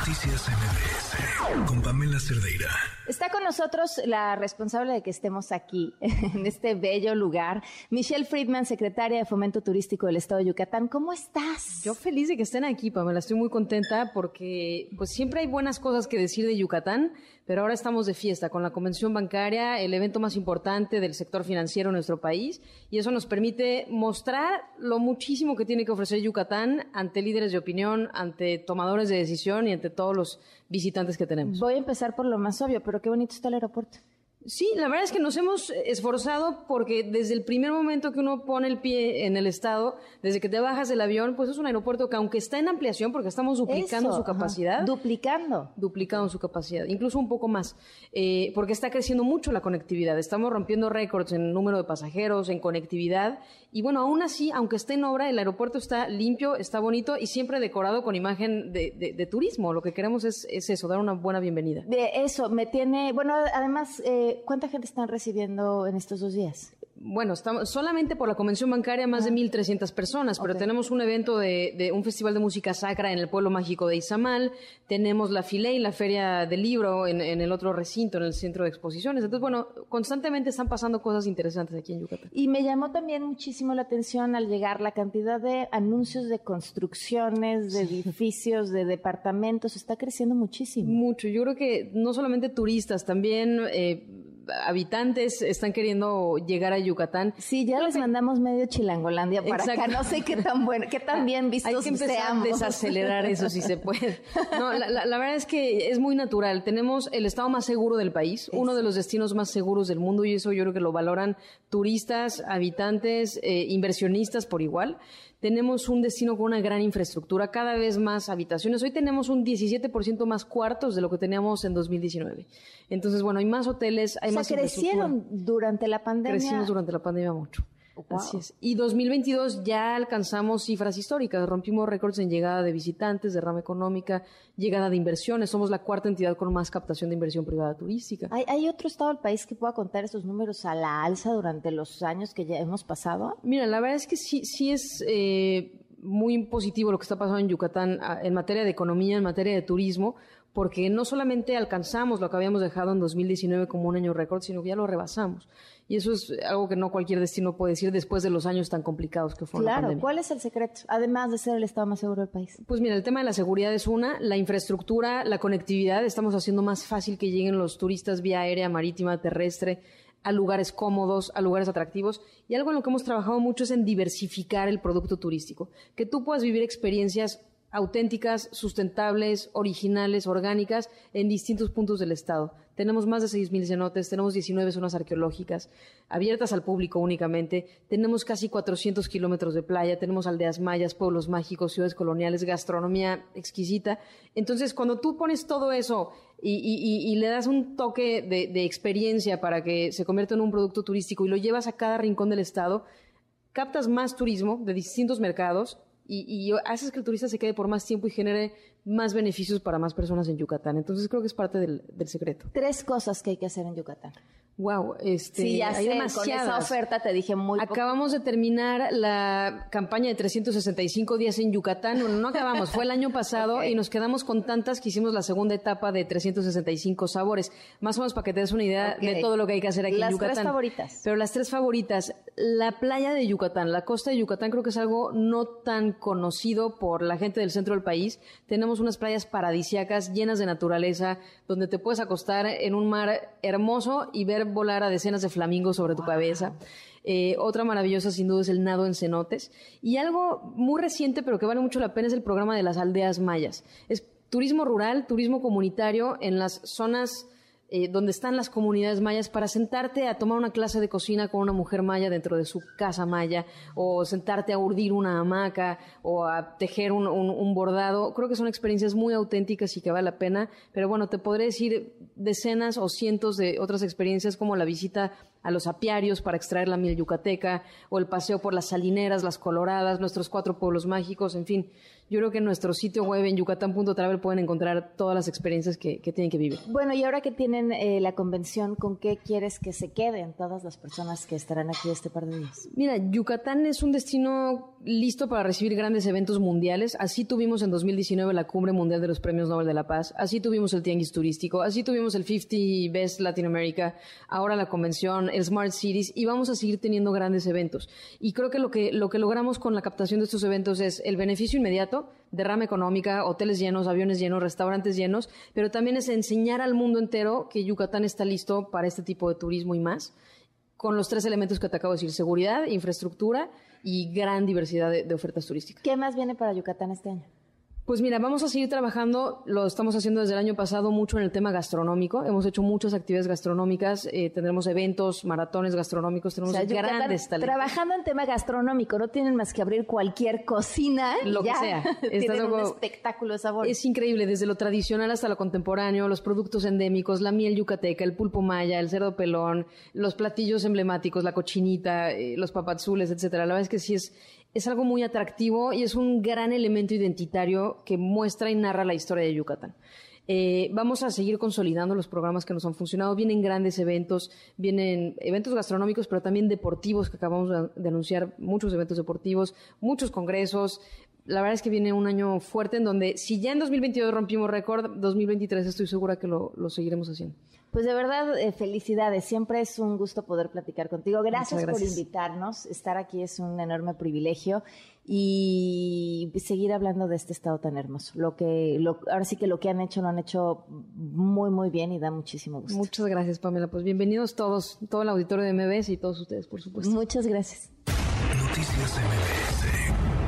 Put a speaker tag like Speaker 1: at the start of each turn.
Speaker 1: Noticias MBS con Pamela Cerdeira.
Speaker 2: Está con nosotros la responsable de que estemos aquí, en este bello lugar, Michelle Friedman, secretaria de Fomento Turístico del Estado de Yucatán. ¿Cómo estás?
Speaker 3: Yo feliz de que estén aquí, Pamela. Estoy muy contenta porque pues siempre hay buenas cosas que decir de Yucatán, pero ahora estamos de fiesta con la convención bancaria, el evento más importante del sector financiero en nuestro país, y eso nos permite mostrar lo muchísimo que tiene que ofrecer Yucatán ante líderes de opinión, ante tomadores de decisión y ante todos los visitantes que tenemos.
Speaker 2: Voy a empezar por lo más obvio, pero qué bonito está el aeropuerto.
Speaker 3: Sí, la verdad es que nos hemos esforzado porque desde el primer momento que uno pone el pie en el estado, desde que te bajas del avión, pues es un aeropuerto que aunque está en ampliación, porque estamos duplicando su capacidad.
Speaker 2: Duplicando.
Speaker 3: Duplicando su capacidad, incluso un poco más, eh, porque está creciendo mucho la conectividad. Estamos rompiendo récords en número de pasajeros, en conectividad. Y bueno, aún así, aunque esté en obra, el aeropuerto está limpio, está bonito y siempre decorado con imagen de, turismo. Lo que queremos es, eso, dar una buena bienvenida.
Speaker 2: De eso, me tiene, bueno, además... Eh, ¿cuánta gente están recibiendo en estos dos días?
Speaker 3: Bueno, estamos solamente por la convención bancaria más de 1.300 personas, pero tenemos un evento de, un festival de música sacra en el pueblo mágico de Izamal, tenemos la y la feria del libro en, el otro recinto, en el centro de exposiciones. Entonces, bueno, constantemente están pasando cosas interesantes aquí en Yucatán.
Speaker 2: Y me llamó también muchísimo la atención al llegar la cantidad de anuncios de construcciones, de edificios, de departamentos, está creciendo muchísimo.
Speaker 3: Mucho. Yo creo que no solamente turistas, también... Eh, habitantes están queriendo llegar a Yucatán.
Speaker 2: Sí, ya les mandamos medio Chilangolandia para acá. No sé qué tan bueno, qué tan bien vistos
Speaker 3: Hay que empezar a desacelerar eso si se puede. No, la, verdad es que es muy natural. Tenemos el estado más seguro del país, uno de los destinos más seguros del mundo y eso yo creo que lo valoran turistas, habitantes, eh, inversionistas por igual tenemos un destino con una gran infraestructura, cada vez más habitaciones. Hoy tenemos un 17% más cuartos de lo que teníamos en 2019. Entonces, bueno, hay más hoteles, hay más
Speaker 2: crecieron durante la pandemia.
Speaker 3: Crecimos durante la pandemia mucho. Así es. Y 2022 ya alcanzamos cifras históricas, rompimos récords en llegada de visitantes, de rama económica, llegada de inversiones. Somos la cuarta entidad con más captación de inversión privada turística.
Speaker 2: ¿Hay, otro estado del país que pueda contar esos números a la alza durante los años que ya hemos pasado?
Speaker 3: Mira, la verdad es que sí, sí es eh, muy positivo lo que está pasando en Yucatán ah, en materia de economía, en materia de turismo porque no solamente alcanzamos lo que habíamos dejado en 2019 como un año récord, sino que ya lo rebasamos. Y eso es algo que no cualquier destino puede decir después de los años tan complicados que fueron
Speaker 2: claro,
Speaker 3: la pandemia.
Speaker 2: ¿cuál es el secreto? Además de ser el estado más seguro del país.
Speaker 3: Pues mira, el tema de la seguridad es una, la infraestructura, la conectividad, estamos haciendo más fácil que lleguen los turistas vía aérea, marítima, terrestre, a lugares cómodos, a lugares atractivos. Y algo en lo que hemos trabajado mucho es en diversificar el producto turístico. Que tú puedas vivir experiencias auténticas, sustentables, originales, orgánicas en distintos puntos del estado. Tenemos más de 6.000 cenotes, tenemos 19 zonas arqueológicas abiertas al público únicamente, tenemos casi 400 kilómetros de playa, tenemos aldeas mayas, pueblos mágicos, ciudades coloniales, gastronomía exquisita. Entonces, cuando tú pones todo eso y, le das un toque de, de experiencia para que se convierta en un producto turístico y lo llevas a cada rincón del estado, captas más turismo de distintos mercados y, haces que el turista se quede por más tiempo y genere más beneficios para más personas en Yucatán. Entonces creo que es parte del, del secreto.
Speaker 2: Tres cosas que hay que hacer en Yucatán.
Speaker 3: Wow, este,
Speaker 2: sí, ya
Speaker 3: hay
Speaker 2: sé, con esa oferta te dije muy
Speaker 3: Acabamos de terminar la campaña de 365 días en Yucatán. Bueno, no acabamos, fue el año pasado y nos quedamos con tantas que hicimos la segunda etapa de 365 sabores. Más o menos para que te des una idea de todo lo que hay que hacer aquí
Speaker 2: en
Speaker 3: Yucatán.
Speaker 2: Las tres favoritas.
Speaker 3: Pero las tres favoritas, la playa de Yucatán, la costa de Yucatán creo que es algo no tan conocido por la gente del centro del país. Tenemos unas playas paradisiacas llenas de naturaleza, donde te puedes acostar en un mar hermoso y ver volar a decenas de flamingos sobre tu cabeza. Eh, otra maravillosa, sin duda, es el nado en cenotes. Y algo muy reciente, pero que vale mucho la pena, es el programa de las aldeas mayas. Es turismo rural, turismo comunitario en las zonas eh, donde están las comunidades mayas para sentarte a tomar una clase de cocina con una mujer maya dentro de su casa maya o sentarte a urdir una hamaca o a tejer un, bordado. Creo que son experiencias muy auténticas y que vale la pena, pero bueno, te podré decir decenas o cientos de otras experiencias como la visita a los apiarios para extraer la miel yucateca, o el paseo por las salineras, las coloradas, nuestros cuatro pueblos mágicos, en fin. Yo creo que en nuestro sitio web en yucatán.travel pueden encontrar todas las experiencias que, tienen que vivir.
Speaker 2: Bueno, y ahora que tienen eh, la convención, ¿con qué quieres que se queden todas las personas que estarán aquí este par de días?
Speaker 3: Mira, Yucatán es un destino listo para recibir grandes eventos mundiales. Así tuvimos en 2019 la Cumbre Mundial de los Premios Nobel de la Paz, así tuvimos el Tianguis Turístico, así tuvimos el 50 Best Latinoamérica, ahora la convención, el Smart Cities, y vamos a seguir teniendo grandes eventos. Y creo que lo que, lo que logramos con la captación de estos eventos es el beneficio inmediato, derrama económica, hoteles llenos, aviones llenos, restaurantes llenos, pero también es enseñar al mundo entero que Yucatán está listo para este tipo de turismo y más, con los tres elementos que te acabo de decir, seguridad, infraestructura y gran diversidad de, de ofertas turísticas.
Speaker 2: ¿Qué más viene para Yucatán este año?
Speaker 3: Pues mira, vamos a seguir trabajando, lo estamos haciendo desde el año pasado mucho en el tema gastronómico, hemos hecho muchas actividades gastronómicas, eh, tendremos eventos, maratones gastronómicos, tenemos grandes talentos.
Speaker 2: Trabajando en tema gastronómico, no tienen más que abrir cualquier cocina
Speaker 3: lo
Speaker 2: que
Speaker 3: sea.
Speaker 2: tienen un espectáculo de sabor.
Speaker 3: Es increíble, desde lo tradicional hasta lo contemporáneo, los productos endémicos, la miel yucateca, el pulpo maya, el cerdo pelón, los platillos emblemáticos, la cochinita, eh, los papazules, etcétera. La verdad es que sí es es algo muy atractivo y es un gran elemento identitario que muestra y narra la historia de Yucatán. Eh, vamos a seguir consolidando los programas que nos han funcionado. Vienen grandes eventos, vienen eventos gastronómicos, pero también deportivos, que acabamos de anunciar, muchos eventos deportivos, muchos congresos. La verdad es que viene un año fuerte en donde, si ya en 2022 rompimos récord, 2023 estoy segura que lo seguiremos haciendo.
Speaker 2: Pues de verdad, eh, felicidades. Siempre es un gusto poder platicar contigo. Gracias, por invitarnos. Estar aquí es un enorme privilegio y seguir hablando de este estado tan hermoso. Lo que, ahora sí que lo que han hecho lo han hecho muy, muy bien y da muchísimo gusto.
Speaker 3: Muchas gracias, Pamela. Pues bienvenidos todos, todo el auditorio de MBS y todos ustedes, por supuesto.
Speaker 2: Muchas gracias. Noticias MBS